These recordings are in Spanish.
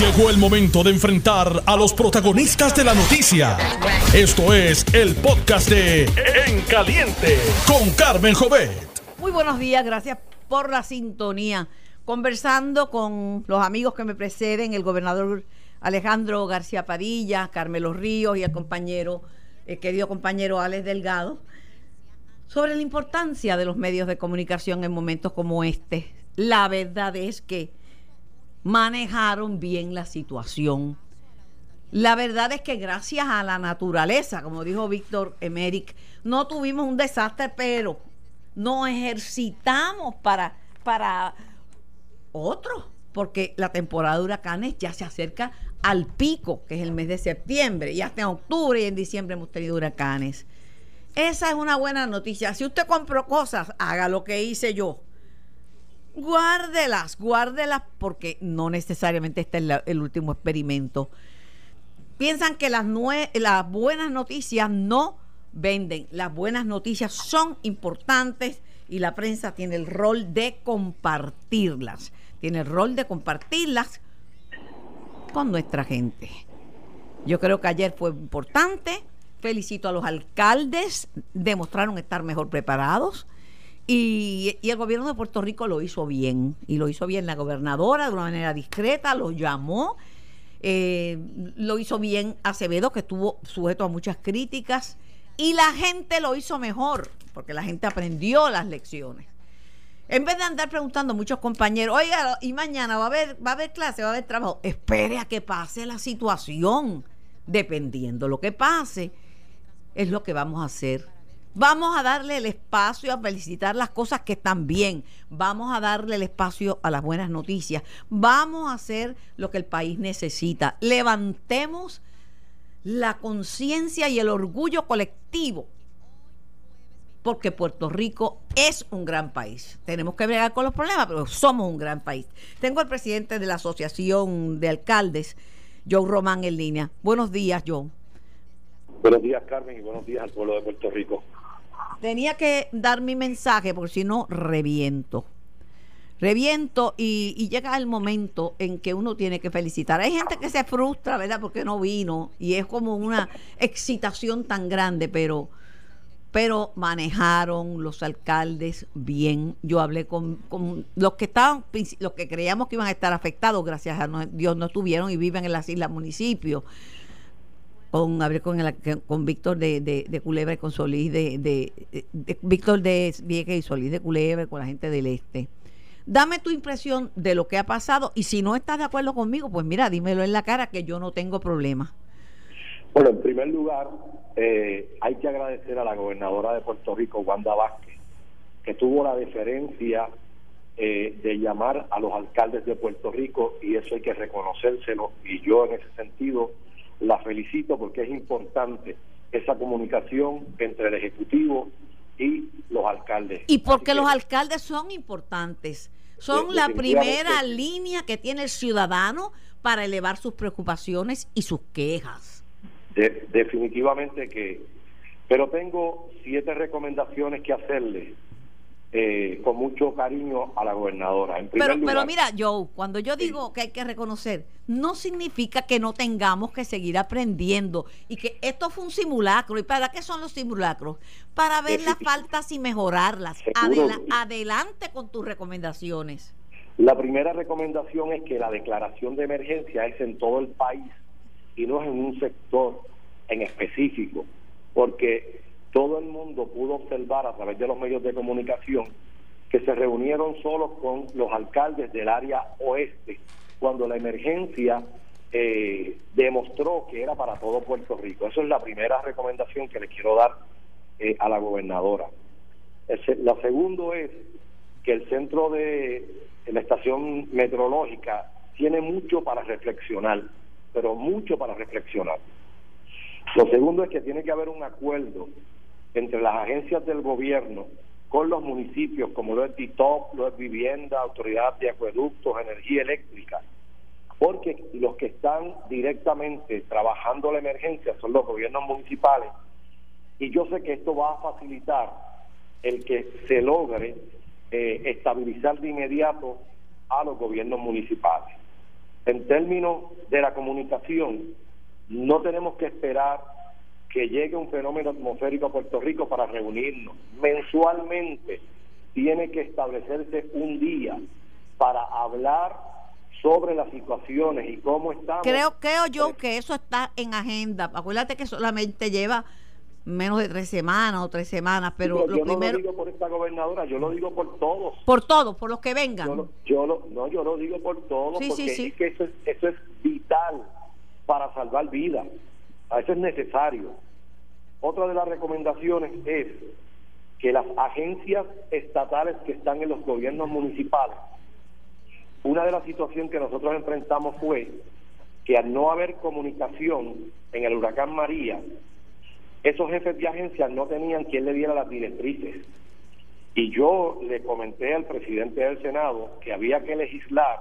Llegó el momento de enfrentar a los protagonistas de la noticia. Esto es el podcast de En Caliente con Carmen Jovet. Muy buenos días, gracias por la sintonía. Conversando con los amigos que me preceden, el gobernador Alejandro García Padilla, Carmelo Ríos y el compañero, el querido compañero Alex Delgado, sobre la importancia de los medios de comunicación en momentos como este. La verdad es que manejaron bien la situación. La verdad es que gracias a la naturaleza, como dijo Víctor Emerick, no tuvimos un desastre, pero nos ejercitamos para, para otro, porque la temporada de huracanes ya se acerca al pico, que es el mes de septiembre, y hasta en octubre y en diciembre hemos tenido huracanes. Esa es una buena noticia. Si usted compró cosas, haga lo que hice yo guárdelas, guárdelas porque no necesariamente este es el último experimento. Piensan que las, las buenas noticias no venden. Las buenas noticias son importantes y la prensa tiene el rol de compartirlas. Tiene el rol de compartirlas con nuestra gente. Yo creo que ayer fue importante. Felicito a los alcaldes. Demostraron estar mejor preparados y, el gobierno de Puerto Rico lo hizo bien, y lo hizo bien la gobernadora de una manera discreta, lo llamó, eh, lo hizo bien Acevedo, que estuvo sujeto a muchas críticas, y la gente lo hizo mejor, porque la gente aprendió las lecciones. En vez de andar preguntando a muchos compañeros, oiga, y mañana va a haber, va a haber clase, va a haber trabajo, espere a que pase la situación. Dependiendo lo que pase, es lo que vamos a hacer Vamos a darle el espacio a felicitar las cosas que están bien. Vamos a darle el espacio a las buenas noticias. Vamos a hacer lo que el país necesita. Levantemos la conciencia y el orgullo colectivo. Porque Puerto Rico es un gran país. Tenemos que bregar con los problemas, pero somos un gran país. Tengo al presidente de la Asociación de Alcaldes, Joe Román, en línea. Buenos días, Joe. Buenos días, Carmen, y buenos días al pueblo de Puerto Rico. Tenía que dar mi mensaje porque si no, reviento. Reviento y, llega el momento en que uno tiene que felicitar. Hay gente que se frustra, ¿verdad? Porque no vino y es como una excitación tan grande, pero, pero manejaron los alcaldes bien. Yo hablé con, con los que estaban, los que creíamos que iban a estar afectados, gracias a Dios no estuvieron y viven en las islas municipios con hablé con, con Víctor de, de, Culebra y con Solís de, de, Víctor de Vieques y Solís de Culebra con la gente del este. Dame tu impresión de lo que ha pasado y si no estás de acuerdo conmigo, pues mira, dímelo en la cara que yo no tengo problema. Bueno, en primer lugar, eh, hay que agradecer a la gobernadora de Puerto Rico, Wanda Vázquez, que tuvo la deferencia eh, de llamar a los alcaldes de Puerto Rico y eso hay que reconocérselo y yo en ese sentido la felicito porque es importante esa comunicación entre el Ejecutivo y los alcaldes. Y porque los alcaldes son importantes. Son la primera línea que tiene el ciudadano para elevar sus preocupaciones y sus quejas. definitivamente que... Pero tengo siete recomendaciones que hacerle eh, con mucho cariño a la gobernadora. pero, pero mira, Joe, cuando yo digo que hay que reconocer, no significa que no tengamos que seguir aprendiendo y que esto fue un simulacro. ¿Y para qué son los simulacros? Para ver las faltas y mejorarlas. adelante con tus recomendaciones. La primera recomendación es que la declaración de emergencia es en todo el país y no es en un sector en específico, porque todo el mundo pudo observar a través de los medios de comunicación que se reunieron solo con los alcaldes del área oeste cuando la emergencia eh, demostró que era para todo Puerto Rico. Esa es la primera recomendación que le quiero dar eh, a la gobernadora. la segundo es que el centro de la estación meteorológica tiene mucho para reflexionar, pero mucho para reflexionar. Lo segundo es que tiene que haber un acuerdo entre las agencias del gobierno con los municipios, como lo es DITOP, lo es Vivienda, Autoridad de Acueductos, Energía Eléctrica, porque los que están directamente trabajando la emergencia son los gobiernos municipales, y yo sé que esto va a facilitar el que se logre eh, estabilizar de inmediato a los gobiernos municipales. en términos de la comunicación, no tenemos que esperar que llegue un fenómeno atmosférico a Puerto Rico para reunirnos. Mensualmente tiene que establecerse un día para hablar sobre las situaciones y cómo estamos. Creo, creo yo que eso está en agenda. Acuérdate que solamente lleva menos de tres semanas o tres semanas, pero, lo yo no lo digo por esta gobernadora, yo lo digo por todos. Por todos, por los que vengan. Yo, lo, no, yo lo digo por todos, porque Es que eso es, eso es vital para salvar vidas. Eso es necesario. Otra de las recomendaciones es que las agencias estatales que están en los gobiernos municipales, una de las situaciones que nosotros enfrentamos fue que al no haber comunicación en el huracán María, esos jefes de agencias no tenían quien le diera las directrices. Y yo le comenté al presidente del Senado que había que legislar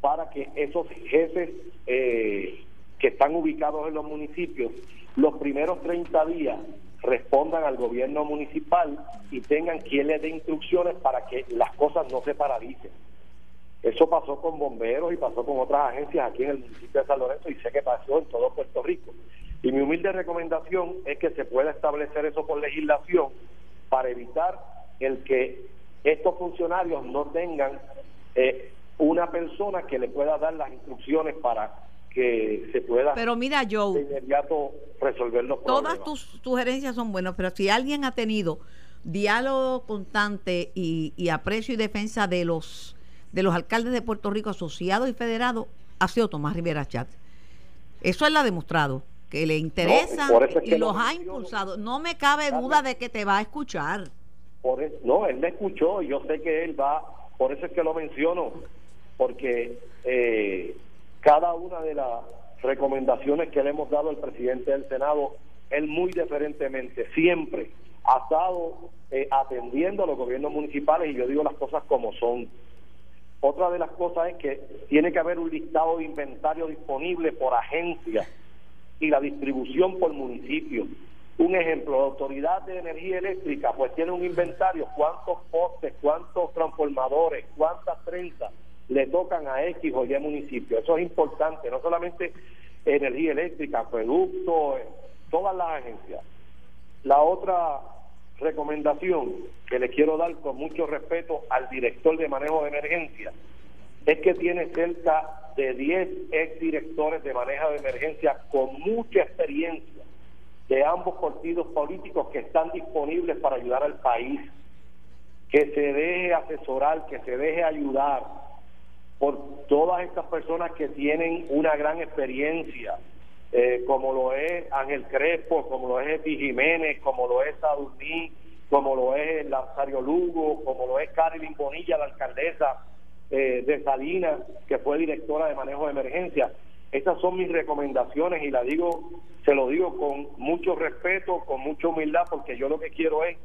para que esos jefes eh, que están ubicados en los municipios, los primeros 30 días respondan al gobierno municipal y tengan quien les dé instrucciones para que las cosas no se paralicen. Eso pasó con bomberos y pasó con otras agencias aquí en el municipio de San Lorenzo y sé que pasó en todo Puerto Rico. Y mi humilde recomendación es que se pueda establecer eso por legislación para evitar el que estos funcionarios no tengan eh, una persona que le pueda dar las instrucciones para que se pueda pero mira Joe de inmediato resolver los todas tus sugerencias son buenas pero si alguien ha tenido diálogo constante y, y aprecio y defensa de los de los alcaldes de Puerto Rico asociados y federados ha sido Tomás Rivera Chat eso él ha demostrado que le interesa y los ha impulsado. No me cabe duda de que te va a escuchar. Por no, él me escuchó y yo sé que él va, por eso es que lo menciono, porque eh, cada una de las recomendaciones que le hemos dado al presidente del Senado, él muy diferentemente, siempre ha estado eh, atendiendo a los gobiernos municipales y yo digo las cosas como son. Otra de las cosas es que tiene que haber un listado de inventario disponible por agencia y la distribución por municipio. Un ejemplo, la Autoridad de Energía Eléctrica pues tiene un inventario, cuántos postes, cuántos transformadores, cuántas trenzas le tocan a X o Y municipio. Eso es importante, no solamente energía eléctrica, productos, todas las agencias. La otra recomendación que le quiero dar con mucho respeto al director de manejo de emergencia es que tiene cerca de 10 exdirectores de manejo de emergencia con mucha experiencia de ambos partidos políticos que están disponibles para ayudar al país, que se deje asesorar, que se deje ayudar por todas estas personas que tienen una gran experiencia, eh, como lo es Ángel Crespo, como lo es Epi Jiménez, como lo es Sadurní, como lo es Lazario Lugo, como lo es Carolyn Bonilla, la alcaldesa eh, de Salinas, que fue directora de manejo de emergencia. Estas son mis recomendaciones y la digo, se lo digo con mucho respeto, con mucha humildad, porque yo lo que quiero es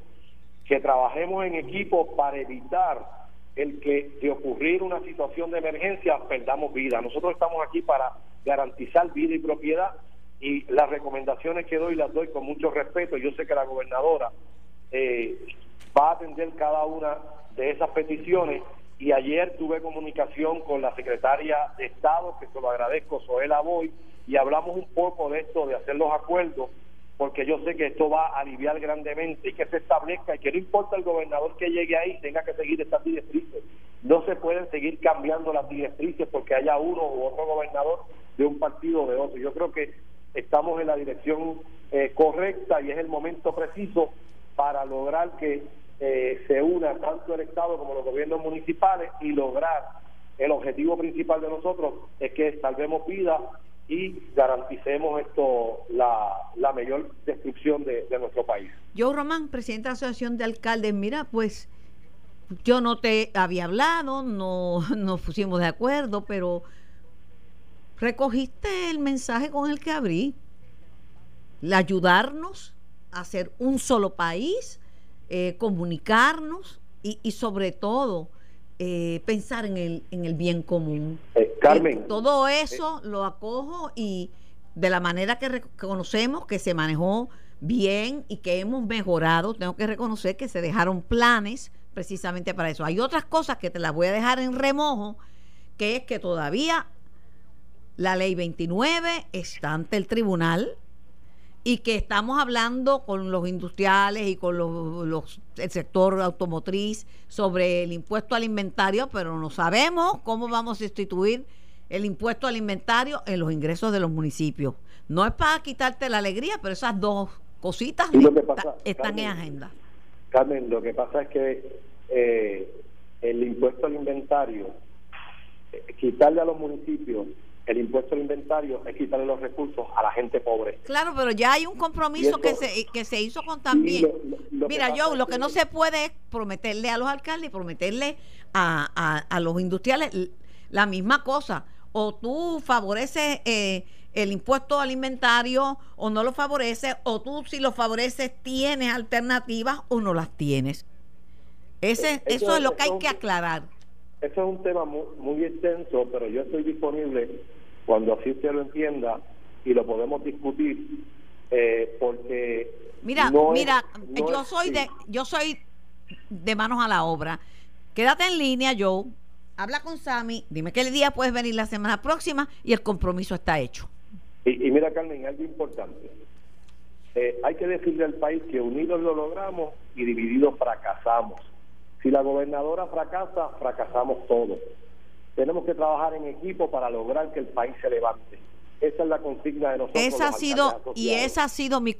que trabajemos en equipo para evitar el que de ocurrir una situación de emergencia perdamos vida. Nosotros estamos aquí para garantizar vida y propiedad y las recomendaciones que doy las doy con mucho respeto. Yo sé que la gobernadora eh, va a atender cada una de esas peticiones y ayer tuve comunicación con la secretaria de Estado, que se lo agradezco, Soela Boy, y hablamos un poco de esto, de hacer los acuerdos, porque yo sé que esto va a aliviar grandemente y que se establezca y que no importa el gobernador que llegue ahí, tenga que seguir estas directrices. No se pueden seguir cambiando las directrices porque haya uno u otro gobernador de un partido o de otro. Yo creo que estamos en la dirección eh, correcta y es el momento preciso para lograr que eh, se una tanto el Estado como los gobiernos municipales y lograr el objetivo principal de nosotros es que salvemos vidas y garanticemos esto la, la mayor destrucción de, nuestro país. Yo, Román, presidente de la Asociación de Alcaldes, mira, pues yo no te había hablado, no nos pusimos de acuerdo, pero recogiste el mensaje con el que abrí, la ayudarnos a ser un solo país, eh, comunicarnos y, sobre todo eh, pensar en el, en el bien común. Eh, Carmen. todo eso lo acojo y de la manera que reconocemos que se manejó bien y que hemos mejorado, tengo que reconocer que se dejaron planes precisamente para eso. Hay otras cosas que te las voy a dejar en remojo, que es que todavía la ley 29 está ante el tribunal y que estamos hablando con los industriales y con los, el sector automotriz sobre el impuesto al inventario, pero no sabemos cómo vamos a sustituir el impuesto al inventario en los ingresos de los municipios. No es para quitarte la alegría, pero esas dos cositas están en agenda. Carmen, lo que pasa es que eh, el impuesto al inventario, eh, quitarle a los municipios el impuesto al inventario es quitarle los recursos a la gente pobre. Claro, pero ya hay un compromiso que, se, que se hizo con también. Mira, yo lo que no se puede es prometerle a los alcaldes prometerle a, a, los industriales la misma cosa. O tú favoreces eh, el impuesto al inventario o no lo favoreces, o tú si lo favoreces tienes alternativas o no las tienes. Ese, eh, eso, es lo que hay que aclarar. Eso es un tema muy, muy extenso, pero yo estoy disponible cuando así usted lo entienda y lo podemos discutir, eh, porque mira, mira, yo soy de, yo soy de manos a la obra. Quédate en línea, Joe. Habla con Sammy, dime qué día puedes venir la semana próxima y el compromiso está hecho. Y, y mira, Carmen, algo importante. Eh, hay que decirle al país que unidos lo logramos y divididos fracasamos. Si la gobernadora fracasa, fracasamos todos. Tenemos que trabajar en equipo para lograr que el país se levante. Esa es la consigna de nosotros. Esa ha sido y esa ha sido mi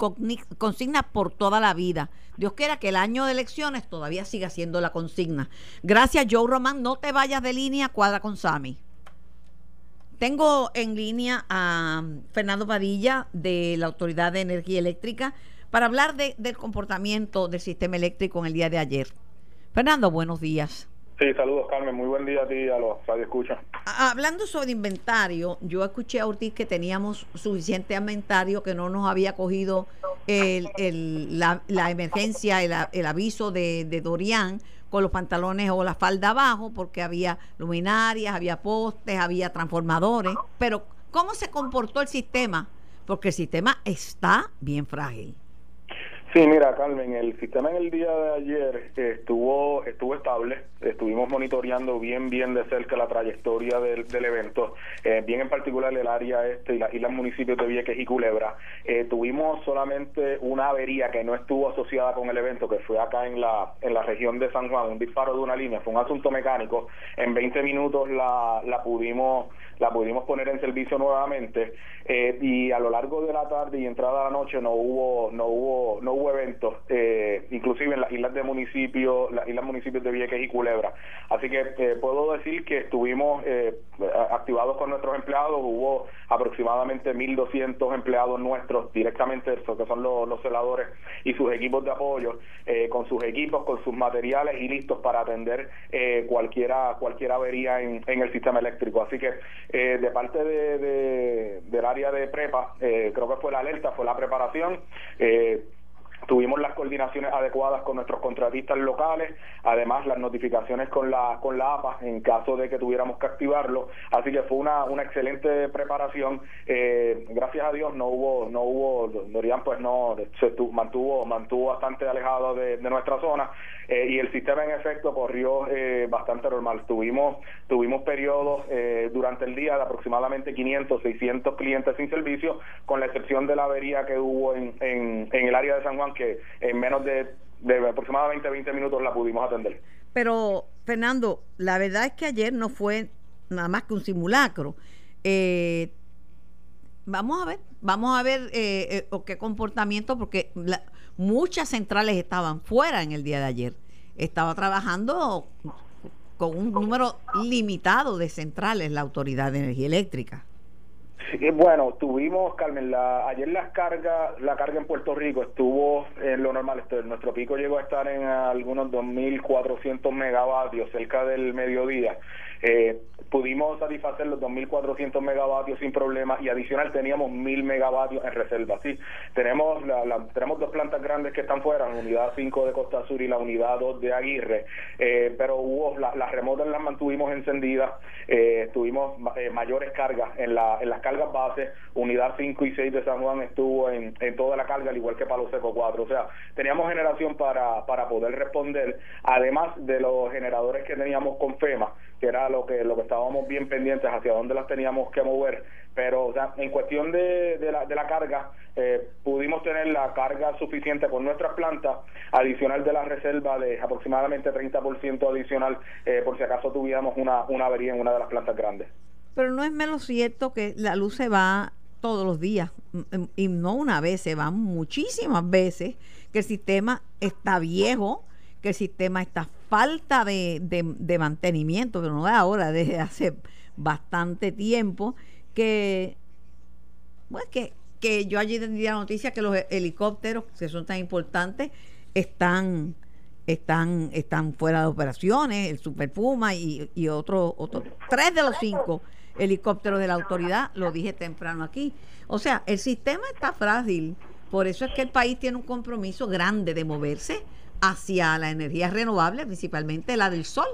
consigna por toda la vida. Dios quiera que el año de elecciones todavía siga siendo la consigna. Gracias, Joe Román. No te vayas de línea, cuadra con Sami. Tengo en línea a Fernando Padilla de la Autoridad de Energía Eléctrica para hablar del comportamiento del sistema eléctrico en el día de ayer. Fernando, buenos días. Sí, saludos Carmen, muy buen día a ti y a los escucha. Hablando sobre inventario, yo escuché a Ortiz que teníamos suficiente inventario, que no nos había cogido el, la, emergencia, el, aviso de, de Dorian con los pantalones o la falda abajo, porque había luminarias, había postes, había transformadores. Pero, ¿cómo se comportó el sistema? Porque el sistema está bien frágil. Sí, mira, Carmen, el sistema en el día de ayer estuvo estuvo estable, estuvimos monitoreando bien bien de cerca la trayectoria del, del evento, eh, bien en particular el área este y, la, y municipios de Vieques y Culebra. Eh, tuvimos solamente una avería que no estuvo asociada con el evento, que fue acá en la en la región de San Juan, un disparo de una línea, fue un asunto mecánico. En 20 minutos la, la pudimos la pudimos poner en servicio nuevamente eh, y a lo largo de la tarde y entrada a la noche no hubo no hubo no hubo eventos eh, inclusive en las islas de municipio las islas municipios de Vieques y Culebra. Así que eh, puedo decir que estuvimos activados con nuestros empleados. Hubo aproximadamente 1.200 empleados nuestros directamente que son los, los celadores y sus equipos de apoyo con sus equipos con sus materiales y listos para atender cualquiera cualquier avería en, en el sistema eléctrico. Así que eh, de parte de, del área de prepa, eh, creo que fue la alerta, fue la preparación. Eh, tuvimos las coordinaciones adecuadas con nuestros contratistas locales, además las notificaciones con la con la APA en caso de que tuviéramos que activarlo, así que fue una, una excelente preparación. gracias a Dios no hubo no hubo Dorian pues no se mantuvo mantuvo bastante alejado de nuestra zona eh, y el sistema en efecto corrió eh, bastante normal. Tuvimos, tuvimos periodos eh, durante el día de aproximadamente 500, 600 clientes sin servicio, con la excepción de la avería que hubo en, en, el área de San Juan, que en menos de, de aproximadamente 20 minutos la pudimos atender. Pero, Fernando, la verdad es que ayer no fue nada más que un simulacro. vamos a ver, vamos a ver qué comportamiento, porque la, muchas centrales estaban fuera en el día de ayer. Estaba trabajando con un número limitado de centrales la Autoridad de Energía Eléctrica. Sí, bueno, tuvimos, Carmen, la, ayer las cargas, la carga en Puerto Rico estuvo en lo normal. Este, nuestro pico llegó a estar en algunos 2.400 megavatios cerca del mediodía. Eh, pudimos satisfacer los 2.400 megavatios sin problema y adicional teníamos 1.000 megavatios en reserva. Sí, tenemos, la, tenemos dos plantas grandes que están fuera, la unidad 5 de Costa Sur y la unidad 2 de Aguirre, eh, pero hubo las remotas las mantuvimos encendidas, eh, tuvimos eh, mayores cargas en, la, en las cargas bases, unidad 5 y 6 de San Juan estuvo en, en toda la carga, al igual que Palo Seco 4. O sea, teníamos generación para, para poder responder, además de los generadores que teníamos con FEMA, que era lo que lo que estábamos bien pendientes hacia dónde las teníamos que mover pero o sea, en cuestión de, de, la, de la carga eh, pudimos tener la carga suficiente con nuestras plantas adicional de la reserva de aproximadamente 30% adicional eh, por si acaso tuviéramos una, una avería en una de las plantas grandes. Pero no es menos cierto que la luz se va todos los días y no una vez, se van muchísimas veces que el sistema está viejo, que el sistema está falta de, de, mantenimiento, pero no de ahora, desde hace bastante tiempo, que, pues que, que yo allí tendría la noticia que los helicópteros, que son tan importantes, están están están fuera de operaciones, el Super Puma y, y otros otro, tres de los cinco helicópteros de la autoridad, lo dije temprano aquí. O sea, el sistema está frágil, por eso es que el país tiene un compromiso grande de moverse hacia la energía renovable, principalmente la del sol,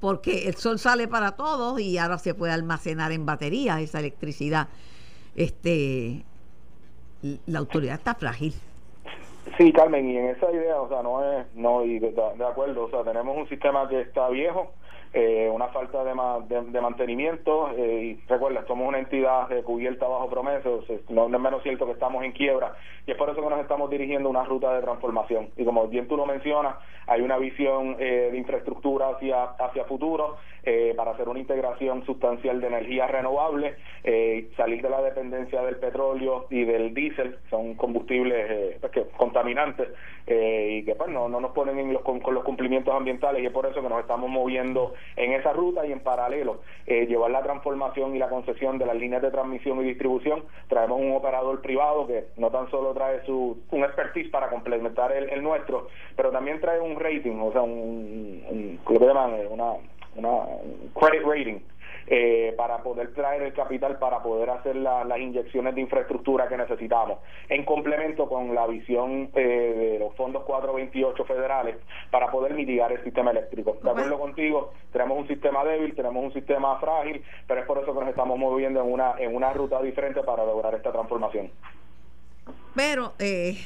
porque el sol sale para todos y ahora se puede almacenar en baterías esa electricidad. Este, la autoridad está frágil. Sí, Carmen, y en esa idea, o sea, no es, no, y de, de acuerdo, o sea, tenemos un sistema que está viejo, eh, una falta de, de, mantenimiento eh, y recuerda, somos una entidad cubierta bajo promesas, no, es menos cierto que estamos en quiebra y es por eso que nos estamos dirigiendo una ruta de transformación. Y como bien tú lo mencionas, hay una visión eh, de infraestructura hacia, hacia futuro para hacer una integración sustancial de energía renovable, salir de la dependencia del petróleo y del diésel, son combustibles pues contaminantes y que pues no, no nos ponen en los, con los cumplimientos ambientales y es por eso que nos estamos moviendo en esa ruta y en paralelo eh, llevar la transformación y la concesión de las líneas de transmisión y distribución. Traemos un operador privado que no tan solo trae su un expertise para complementar el, nuestro, pero también trae un rating, o sea, un, un, una, una credit rating eh, para poder traer el capital para poder hacer las inyecciones de infraestructura que necesitamos, en complemento con la visión eh, de los fondos 428 federales para poder mitigar el sistema eléctrico. De acuerdo contigo, tenemos un sistema débil, tenemos un sistema frágil, pero es por eso que nos estamos moviendo en una, en una ruta diferente para lograr esta transformación. Pero eh,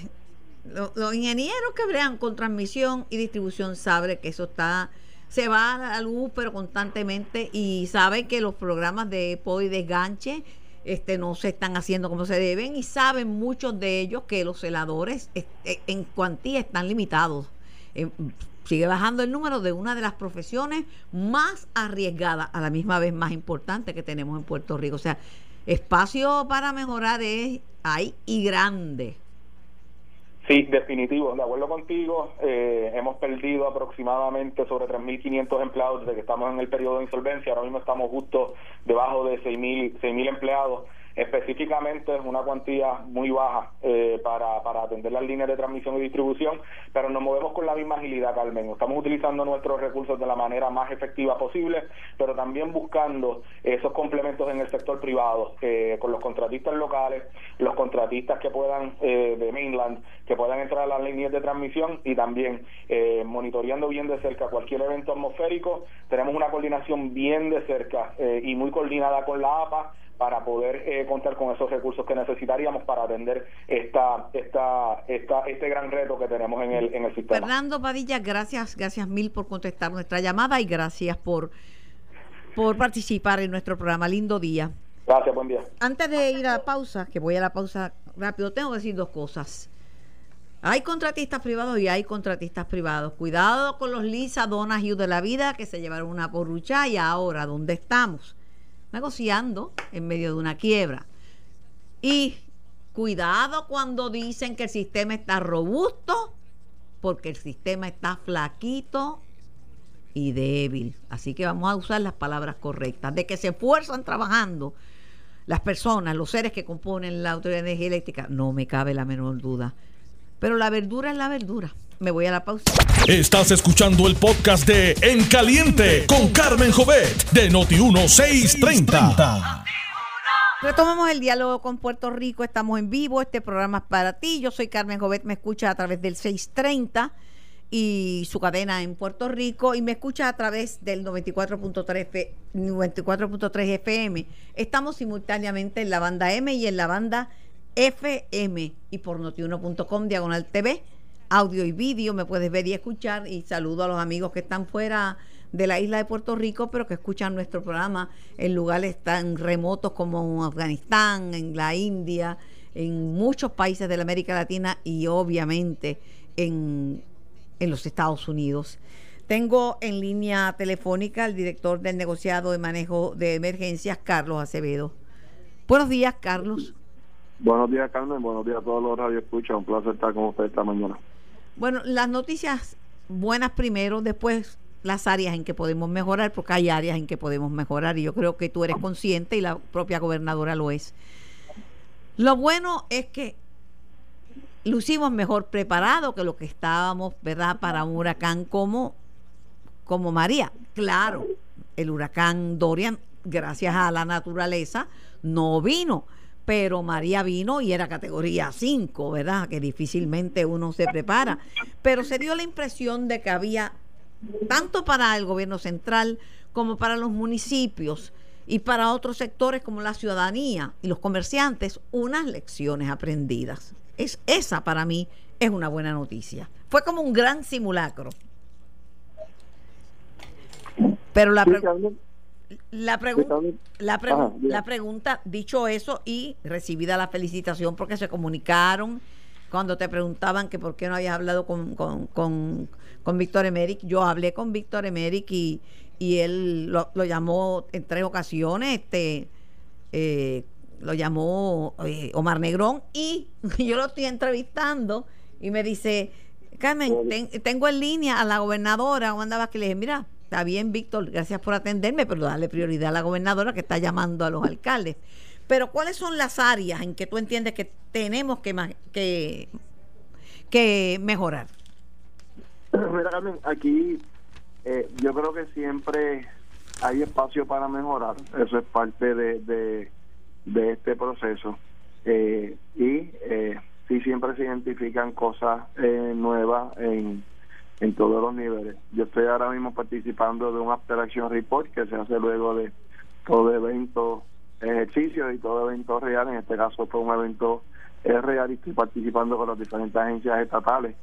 los ingenieros que brean con transmisión y distribución saben que eso está se va a la luz, pero constantemente, y sabe que los programas de POI desganche este, no se están haciendo como se deben, y saben muchos de ellos que los celadores eh, en cuantía están limitados. Eh, sigue bajando el número de una de las profesiones más arriesgadas, a la misma vez más importante que tenemos en Puerto Rico. O sea, espacio para mejorar es, hay y grande. Sí, definitivo, de acuerdo contigo, eh, hemos perdido aproximadamente sobre 3.500 empleados desde que estamos en el periodo de insolvencia, ahora mismo estamos justo debajo de 6.000 empleados específicamente es una cuantía muy baja eh, para, para atender las líneas de transmisión y distribución, pero nos movemos con la misma agilidad, Carmen. Estamos utilizando nuestros recursos de la manera más efectiva posible, pero también buscando esos complementos en el sector privado, eh, con los contratistas locales, los contratistas que puedan eh, de mainland, que puedan entrar a las líneas de transmisión y también monitoreando bien de cerca cualquier evento atmosférico. Tenemos una coordinación bien de cerca y muy coordinada con la APA para poder eh, contar con esos recursos que necesitaríamos para atender esta, esta, esta, este gran reto que tenemos en el, en el sistema. Fernando Padilla, gracias, gracias mil por contestar nuestra llamada y gracias por, por participar en nuestro programa. Lindo día. Gracias, buen día. Antes de ir a la pausa, que voy a la pausa rápido, tengo que decir dos cosas. Hay contratistas privados y hay contratistas privados. Cuidado con los Lisa Donahue de la vida que se llevaron una porrucha y ahora, ¿dónde estamos? Negociando en medio de una quiebra. Y cuidado cuando dicen que el sistema está robusto, porque el sistema está flaquito y débil. Así que vamos a usar las palabras correctas. De que se esfuerzan trabajando las personas, los seres que componen la Autoridad de Energía Eléctrica, no me cabe la menor duda. Pero la verdura es la verdura. Me voy a la pausa. Estás escuchando el podcast de En Caliente con Carmen Jovet de Noti1630. Retomamos el diálogo con Puerto Rico. Estamos en vivo. Este programa es para ti. Yo soy Carmen Jovet. Me escucha a través del 630 y su cadena en Puerto Rico y me escucha a través del 94.3 94.3 FM. Estamos simultáneamente en la banda M y en la banda FM y por notiuno.com diagonal TV audio y vídeo, me puedes ver y escuchar y saludo a los amigos que están fuera de la isla de Puerto Rico, pero que escuchan nuestro programa en lugares tan remotos como Afganistán, en la India, en muchos países de la América Latina y obviamente en, en los Estados Unidos. Tengo en línea telefónica al director del negociado de manejo de emergencias, Carlos Acevedo. Buenos días, Carlos. Buenos días, Carmen. Buenos días a todos los radioescuchas. Un placer estar con usted esta mañana. Bueno, las noticias buenas primero, después las áreas en que podemos mejorar, porque hay áreas en que podemos mejorar y yo creo que tú eres consciente y la propia gobernadora lo es. Lo bueno es que lucimos mejor preparado que lo que estábamos, ¿verdad?, para un huracán como, como María. Claro, el huracán Dorian, gracias a la naturaleza, no vino, pero María vino y era categoría 5, ¿verdad? Que difícilmente uno se prepara. Pero se dio la impresión de que había, tanto para el gobierno central como para los municipios y para otros sectores como la ciudadanía y los comerciantes, unas lecciones aprendidas. Es, esa para mí es una buena noticia. Fue como un gran simulacro. Pero la, la, la, la, pregunta, dicho eso y recibida la felicitación porque se comunicaron cuando te preguntaban que por qué no habías hablado con, con, con, con Víctor Emerick, yo hablé con Víctor Emerick y, y él lo, llamó en tres ocasiones, este eh, lo llamó eh, Omar Negrón y yo lo estoy entrevistando y me dice, Carmen, tengo en línea a la gobernadora Wanda que le dije, mira, está bien, Víctor, gracias por atenderme, pero dale prioridad a la gobernadora que está llamando a los alcaldes. Pero ¿cuáles son las áreas en que tú entiendes que tenemos que, que, que mejorar? Mira, Carmen, aquí eh, yo creo que siempre hay espacio para mejorar. Eso es parte de, de, este proceso. Eh, y eh, sí siempre se identifican cosas eh, nuevas en en todos los niveles. Yo estoy ahora mismo participando de un After Action Report que se hace luego de todo evento, ejercicio y todo evento real. En este caso fue un evento real y estoy participando con las diferentes agencias estatales,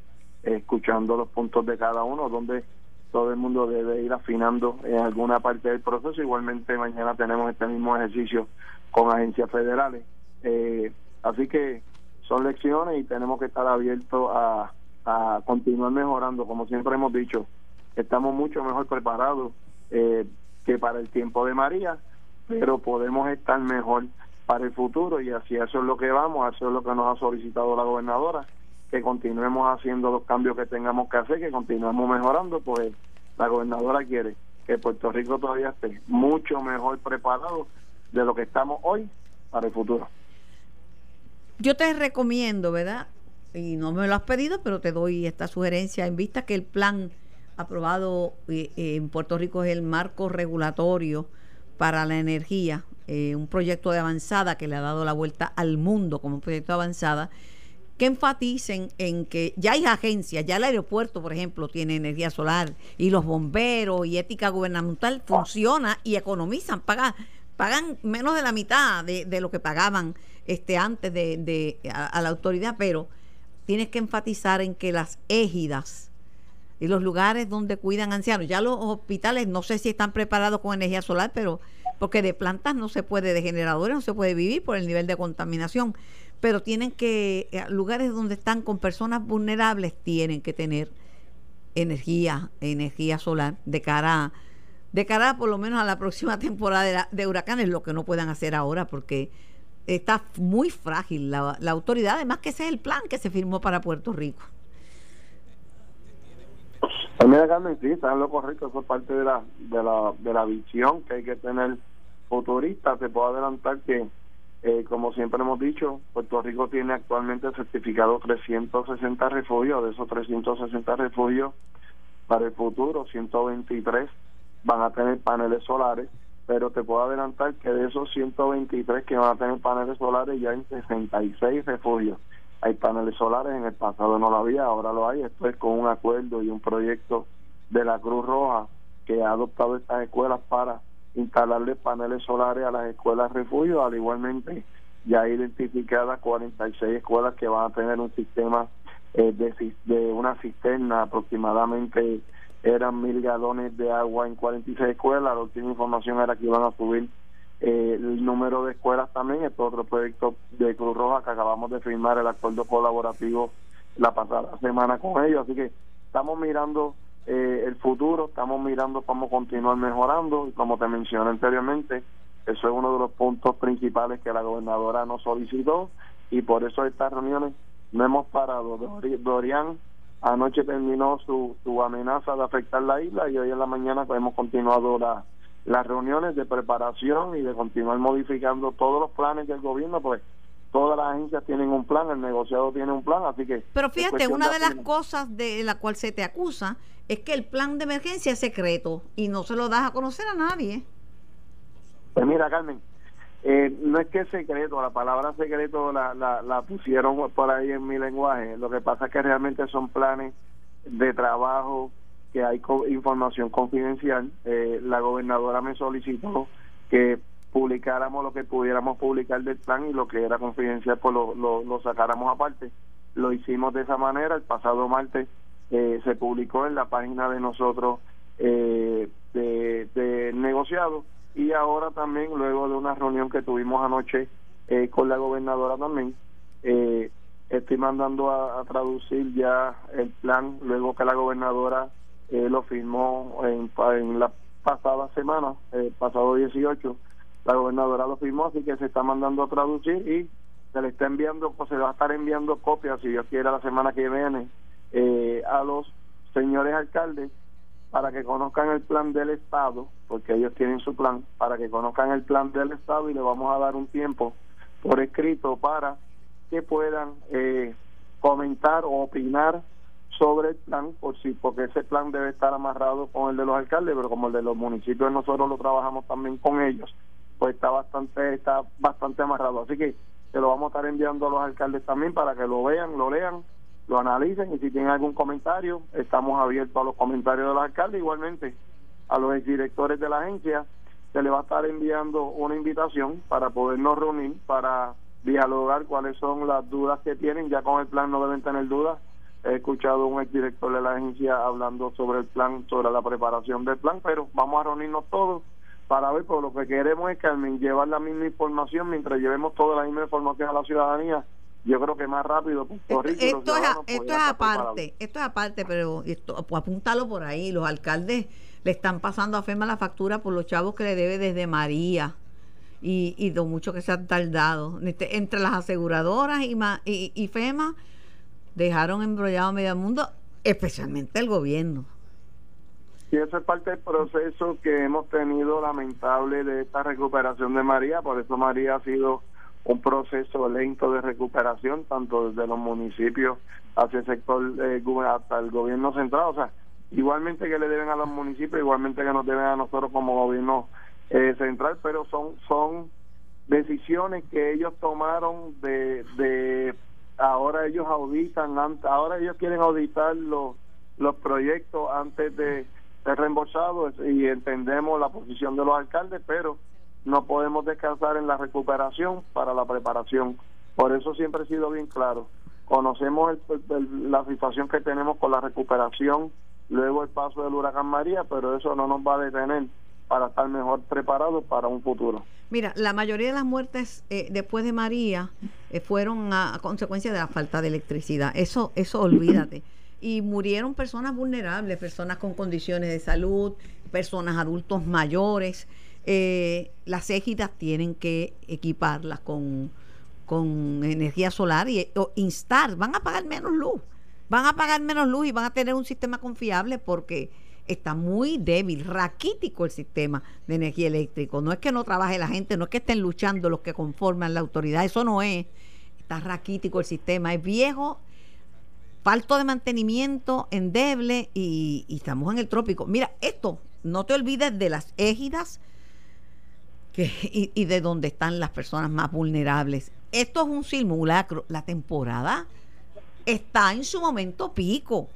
escuchando los puntos de cada uno, donde todo el mundo debe ir afinando en alguna parte del proceso. Igualmente mañana tenemos este mismo ejercicio con agencias federales. Eh, así que son lecciones y tenemos que estar abiertos a a continuar mejorando, como siempre hemos dicho, estamos mucho mejor preparados eh, que para el tiempo de María, pero podemos estar mejor para el futuro y así eso es lo que vamos, eso es lo que nos ha solicitado la gobernadora, que continuemos haciendo los cambios que tengamos que hacer, que continuemos mejorando, pues la gobernadora quiere que Puerto Rico todavía esté mucho mejor preparado de lo que estamos hoy para el futuro. Yo te recomiendo, ¿verdad? Y no me lo has pedido, pero te doy esta sugerencia en vista que el plan aprobado eh, en Puerto Rico es el marco regulatorio para la energía, eh, un proyecto de avanzada que le ha dado la vuelta al mundo como un proyecto de avanzada, que enfaticen en que ya hay agencias, ya el aeropuerto, por ejemplo, tiene energía solar y los bomberos y ética gubernamental funciona y economizan, pagan, pagan menos de la mitad de, lo que pagaban este antes de, de a la autoridad, pero tienes que enfatizar en que las égidas y los lugares donde cuidan ancianos, ya los hospitales no sé si están preparados con energía solar, pero porque de plantas no se puede, de generadores no se puede vivir por el nivel de contaminación, pero tienen que, eh, lugares donde están con personas vulnerables tienen que tener energía, energía solar de cara de cara por lo menos a la próxima temporada de, de huracanes, lo que no puedan hacer ahora porque está muy frágil la, la autoridad, además que ese es el plan que se firmó para Puerto Rico. Pues mira, Carmen, sí, está en lo correcto, eso es parte de la, de la, de la visión que hay que tener futurista. Te puedo adelantar que, eh, como siempre hemos dicho, Puerto Rico tiene actualmente certificado 360 refugios, de esos 360 refugios para el futuro, 123 van a tener paneles solares pero te puedo adelantar que de esos 123 que van a tener paneles solares ya hay 66 refugios. Hay paneles solares, en el pasado no lo había, ahora lo hay. Esto es con un acuerdo y un proyecto de la Cruz Roja que ha adoptado estas escuelas para instalarle paneles solares a las escuelas refugio, al igualmente ya identificadas 46 escuelas que van a tener un sistema eh, de, de una cisterna aproximadamente eran mil galones de agua en 46 escuelas. La última información era que iban a subir eh, el número de escuelas también. Este otro proyecto de Cruz Roja que acabamos de firmar el acuerdo colaborativo la pasada semana con ellos. Así que estamos mirando eh, el futuro, estamos mirando cómo continuar mejorando y como te mencioné anteriormente, eso es uno de los puntos principales que la gobernadora nos solicitó y por eso estas reuniones no hemos parado. Dorian anoche terminó su, su amenaza de afectar la isla y hoy en la mañana pues, hemos continuado la, las reuniones de preparación y de continuar modificando todos los planes del gobierno, pues todas las agencias tienen un plan, el negociado tiene un plan, así que... Pero fíjate, una de las cosas de la cual se te acusa es que el plan de emergencia es secreto y no se lo das a conocer a nadie. Pues mira, Carmen, eh, no es que secreto, la palabra secreto la, la, pusieron por ahí en mi lenguaje. Lo que pasa es que realmente son planes de trabajo, que hay información confidencial. Eh, la gobernadora me solicitó que publicáramos lo que pudiéramos publicar del plan y lo que era confidencial pues lo, lo, sacáramos aparte. Lo hicimos de esa manera. El pasado martes eh, se publicó en la página de nosotros de, de negociado y ahora también luego de una reunión que tuvimos anoche eh, con la gobernadora también eh, estoy mandando a, traducir ya el plan luego que la gobernadora eh, lo firmó en, la pasada semana el pasado 18 la gobernadora lo firmó así que se está mandando a traducir y se le está enviando pues se va a estar enviando copias si Dios quiere la semana que viene a los señores alcaldes para que conozcan el plan del Estado, porque ellos tienen su plan, para que conozcan el plan del Estado y le vamos a dar un tiempo por escrito para que puedan eh, comentar o opinar sobre el plan, por si, porque ese plan debe estar amarrado con el de los alcaldes, pero como el de los municipios nosotros lo trabajamos también con ellos, pues está bastante, está bastante amarrado. Así que se lo vamos a estar enviando a los alcaldes también para que lo vean, lo lean lo analicen y si tienen algún comentario, estamos abiertos a los comentarios del alcalde. Igualmente, a los directores de la agencia se le va a estar enviando una invitación para podernos reunir, para dialogar cuáles son las dudas que tienen. Ya con el plan no deben tener dudas. He escuchado a un exdirector de la agencia hablando sobre el plan, sobre la preparación del plan, pero vamos a reunirnos todos para ver, por lo que queremos es, Carmen, llevar la misma información mientro llevemos toda la misma información a la ciudadanía yo creo que más rápido esto, esto, es, esto es aparte esto es aparte pero esto pues apúntalo por ahí. Los alcaldes le están pasando a FEMA la factura por los chavos que le debe desde María y, y lo mucho que se han tardado. Este, entre las aseguradoras y, y, y FEMA dejaron embrollado medio mundo especialmente el gobierno. Y eso es parte del proceso que hemos tenido lamentable de esta recuperación de María. Por eso María ha sido un proceso lento de recuperación, tanto desde los municipios hacia el sector, eh, hasta el gobierno central, o sea, igualmente que le deben a los municipios, igualmente que nos deben a nosotros como gobierno eh, central, pero son, son decisiones que ellos tomaron de, de ahora ellos auditan, ahora ellos quieren auditar los, los proyectos antes de ser reembolsados y entendemos la posición de los alcaldes, pero no podemos descansar en la recuperación para la preparación. Por eso siempre he sido bien claro. Conocemos la situación que tenemos con la recuperación, luego el paso del huracán María, pero eso no nos va a detener para estar mejor preparados para un futuro. Mira, la mayoría de las muertes eh, después de María eh, fueron a, consecuencia de la falta de electricidad. Eso, eso olvídate. Y murieron personas vulnerables, personas con condiciones de salud, personas adultos mayores eh, las égidas tienen que equiparlas con, con energía solar y instar, van a pagar menos luz, van a pagar menos luz y van a tener un sistema confiable porque está muy débil, raquítico el sistema de energía eléctrica. No es que no trabaje la gente, no es que estén luchando los que conforman la autoridad, eso no es. Está raquítico el sistema, es viejo, falto de mantenimiento, endeble y, y estamos en el trópico. Mira, esto, no te olvides de las égidas y, de dónde están las personas más vulnerables. Esto es un simulacro. La temporada está en su momento pico.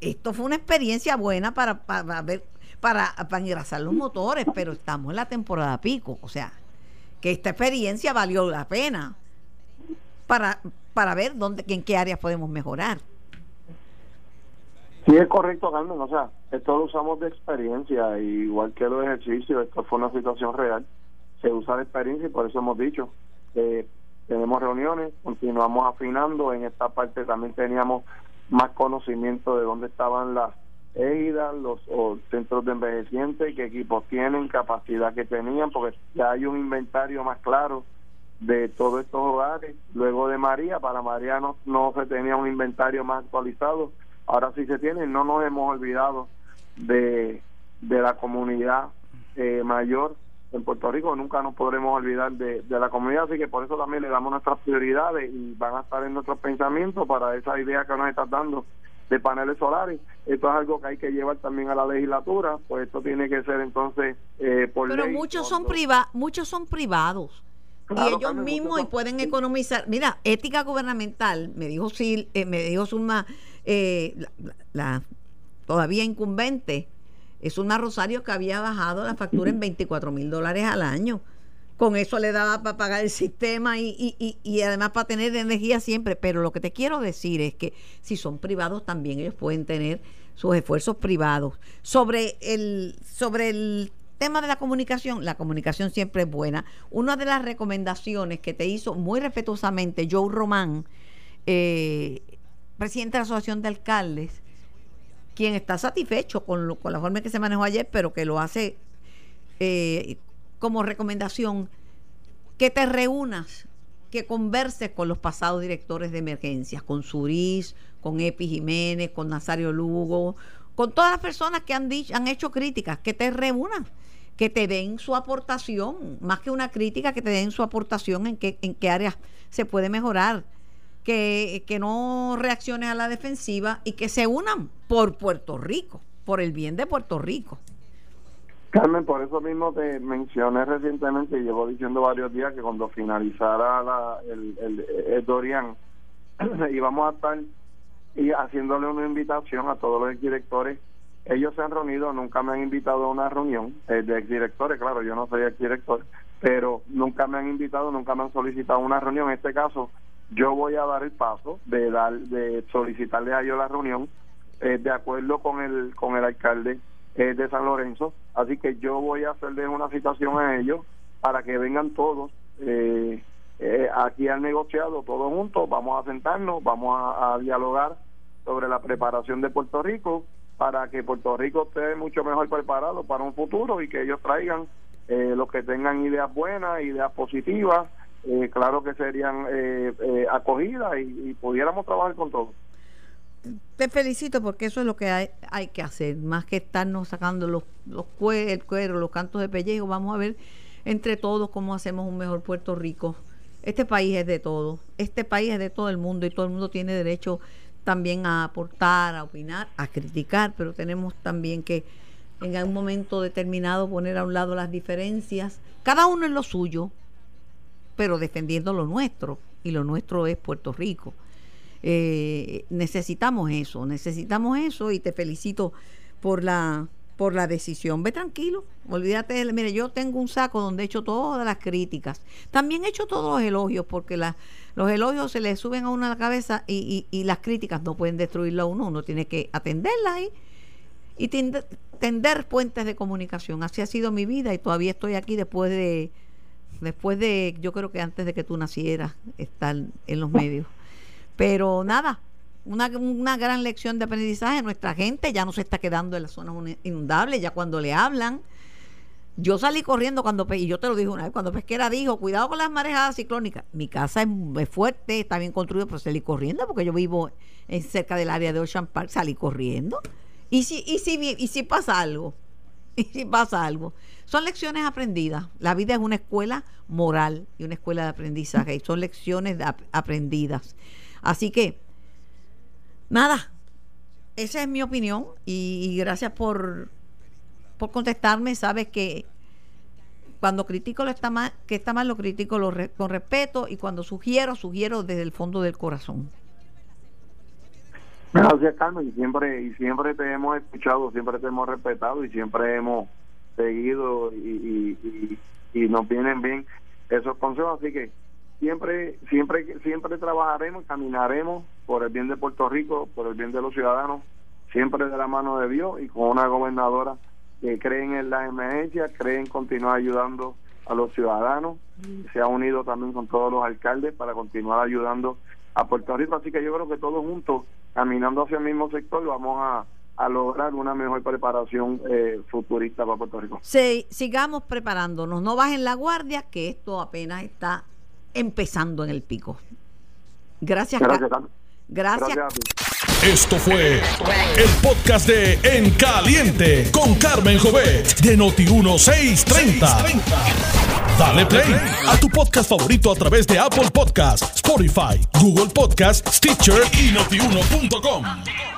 Esto fue una experiencia buena para, para ver para, para engrasar los motores, pero estamos en la temporada pico. O sea, que esta experiencia valió la pena para, para ver dónde, en qué áreas podemos mejorar. Sí, es correcto, Carmen. O sea, esto lo usamos de experiencia, igual que los ejercicios, esto fue una situación real. Se usa de experiencia y por eso hemos dicho que tenemos reuniones, continuamos afinando. En esta parte también teníamos más conocimiento de dónde estaban las égidas, los centros de envejecientes, qué equipos tienen, capacidad que tenían, porque ya hay un inventario más claro de todos estos hogares. Luego de María, para María no, no se tenía un inventario más actualizado ahora sí se tiene, no nos hemos olvidado de, de la comunidad eh, mayor en Puerto Rico, nunca nos podremos olvidar de, de, la comunidad, así que por eso también le damos nuestras prioridades y van a estar en nuestros pensamientos para esa idea que nos estás dando de paneles solares. Esto es algo que hay que llevar también a la legislatura, pues esto tiene que ser entonces eh, por Pero muchos son privados, muchos son privados. y ellos mismos y pueden economizar. Mira, ética gubernamental, me dijo Sil, eh, me dijo Suma eh, la, todavía incumbente, es una Rosario que había bajado la factura en 24 mil dólares al año. Con eso le daba para pagar el sistema y, y, y, además para tener energía siempre. Pero lo que te quiero decir es que si son privados también ellos pueden tener sus esfuerzos privados. Sobre el, sobre el tema de la comunicación, la comunicación siempre es buena. Una de las recomendaciones que te hizo muy respetuosamente Joe Román, eh, presidente de la Asociación de Alcaldes, quien está satisfecho con, con la forma que se manejó ayer, pero que lo hace eh, como recomendación, que te reúnas, que converses con los pasados directores de emergencias, con Suris, con Epi Jiménez, con Nazario Lugo, con todas las personas que han, dicho, han hecho críticas, que te reúnan, que te den su aportación, más que una crítica, que te den su aportación en qué, en qué áreas se puede mejorar que, no reaccionen a la defensiva y que se unan por Puerto Rico, por el bien de Puerto Rico. Carmen, por eso mismo te mencioné recientemente y llevo diciendo varios días que cuando finalizara la, el, el, Dorian íbamos a estar y haciéndole una invitación a todos los directores. Ellos se han reunido, nunca me han invitado a una reunión eh, de directores, claro, yo no soy director pero nunca me han invitado, nunca me han solicitado una reunión. En este caso, yo voy a dar el paso de dar de solicitarle a ellos la reunión eh, de acuerdo con el con el alcalde eh, de San Lorenzo. Así que yo voy a hacerle una citación a ellos para que vengan todos eh, aquí al negociado todos juntos. Vamos a sentarnos vamos a, dialogar sobre la preparación de Puerto Rico para que Puerto Rico esté mucho mejor preparado para un futuro y que ellos traigan los que tengan ideas buenas ideas positivas eh, claro que serían eh, eh, acogidas y, pudiéramos trabajar con todo. Te felicito porque eso es lo que hay, hay que hacer, más que estarnos sacando los, los el cuero, los cantos de pellejo, vamos a ver entre todos cómo hacemos un mejor Puerto Rico. Este país es de todo, este país es de todo el mundo y todo el mundo tiene derecho también a aportar, a opinar, a criticar, pero tenemos también que en algún momento determinado poner a un lado las diferencias, cada uno en lo suyo, pero defendiendo lo nuestro, y lo nuestro es Puerto Rico. Eh, necesitamos eso, necesitamos eso y te felicito por la por la decisión. Ve tranquilo, olvídate, mire, yo tengo un saco donde he hecho todas las críticas. También he hecho todos los elogios, porque los elogios se le suben a uno a la cabeza y, y, las críticas no pueden destruirlo a uno, uno tiene que atenderlas y, y tender puentes de comunicación. Así ha sido mi vida y todavía estoy aquí después de después de, yo creo que antes de que tú nacieras, estar en los medios. Pero nada, una, una gran lección de aprendizaje. Nuestra gente ya no se está quedando en las zonas inundables, ya cuando le hablan. Yo salí corriendo cuando, y yo te lo dije una vez, cuando Pesquera dijo, cuidado con las marejadas ciclónicas. Mi casa es, fuerte, está bien construida, pero salí corriendo porque yo vivo en, cerca del área de Ocean Park, salí corriendo. ¿Y si, y si, y si pasa algo? ¿Y si pasa algo? Son lecciones aprendidas. La vida es una escuela moral y una escuela de aprendizaje y son lecciones aprendidas. Así que, nada, esa es mi opinión y, gracias por, por contestarme. Sabes que cuando critico lo está mal, que está mal, lo critico con respeto y cuando sugiero, sugiero desde el fondo del corazón. Gracias, Carmen. Y siempre, y siempre te hemos escuchado, siempre te hemos respetado y siempre hemos seguido y, y, nos vienen bien esos consejos así que siempre siempre siempre trabajaremos caminaremos por el bien de Puerto Rico por el bien de los ciudadanos siempre de la mano de Dios y con una gobernadora que creen en las emergencias, creen continuar ayudando a los ciudadanos, se ha unido también con todos los alcaldes para continuar ayudando a Puerto Rico, así que yo creo que todos juntos, caminando hacia el mismo sector, vamos a, a lograr una mejor preparación eh, futurista para Puerto Rico. Sí, sigamos preparándonos, no bajen la guardia, que esto apenas está empezando en el pico. Gracias. Gracias. Gracias. Gracias. Esto fue el podcast de En Caliente con Carmen Jovet de Noti1630. Dale play a tu podcast favorito a través de Apple Podcasts, Spotify, Google Podcasts, Stitcher y notiuno.com.